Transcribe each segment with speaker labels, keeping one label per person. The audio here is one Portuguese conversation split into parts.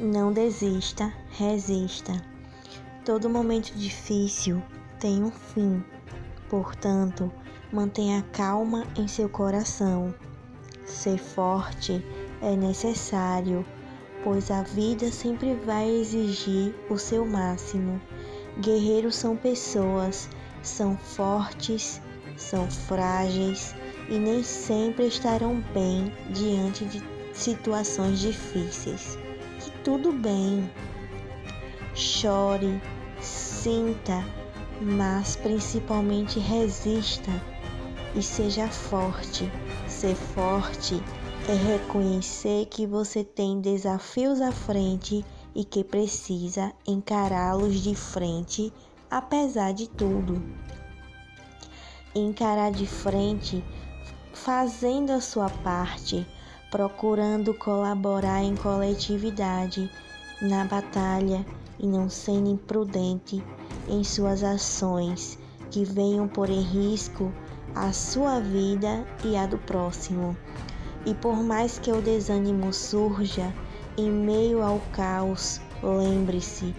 Speaker 1: Não desista, resista. Todo momento difícil tem um fim. Portanto, mantenha calma em seu coração. Ser forte é necessário, pois a vida sempre vai exigir o seu máximo. Guerreiros são pessoas, são fortes, são frágeis e nem sempre estarão bem diante de situações difíceis tudo bem. Chore, sinta, mas principalmente resista e seja forte. Ser forte é reconhecer que você tem desafios à frente e que precisa encará-los de frente, apesar de tudo. Encarar de frente, fazendo a sua parte procurando colaborar em coletividade na batalha e não sendo imprudente em suas ações que venham pôr em risco a sua vida e a do próximo. E por mais que o desânimo surja em meio ao caos, lembre-se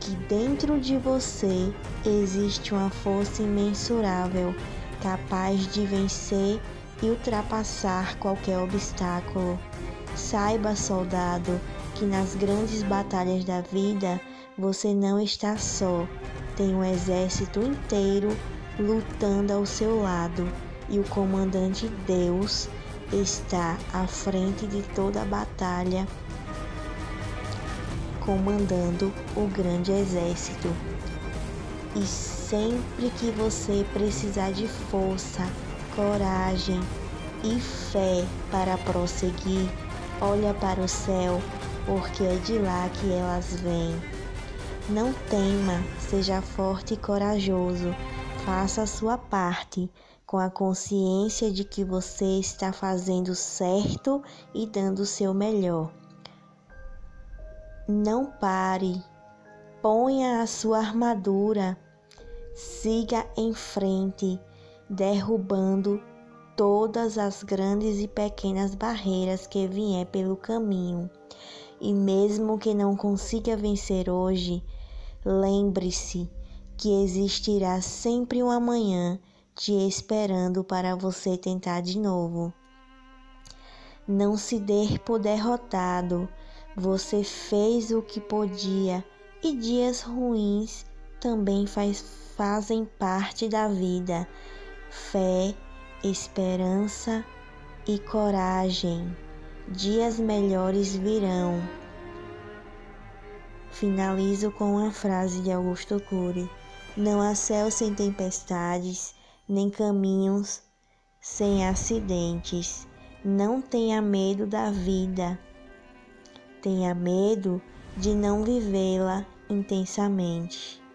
Speaker 1: que dentro de você existe uma força imensurável capaz de vencer e ultrapassar qualquer obstáculo. Saiba, soldado, que nas grandes batalhas da vida você não está só. Tem um exército inteiro lutando ao seu lado e o comandante Deus está à frente de toda a batalha, comandando o grande exército. E sempre que você precisar de força, coragem e fé para prosseguir, olha para o céu, porque é de lá que elas vêm. Não tema, seja forte e corajoso, faça a sua parte, com a consciência de que você está fazendo certo e dando o seu melhor. Não pare, ponha a sua armadura, siga em frente derrubando todas as grandes e pequenas barreiras que vier pelo caminho. E mesmo que não consiga vencer hoje, lembre-se que existirá sempre um amanhã te esperando para você tentar de novo. Não se dê por derrotado. Você fez o que podia e dias ruins também faz, fazem parte da vida fé, esperança e coragem. Dias melhores virão. Finalizo com uma frase de Augusto Cury: Não há céu sem tempestades, nem caminhos sem acidentes. Não tenha medo da vida. Tenha medo de não vivê-la intensamente.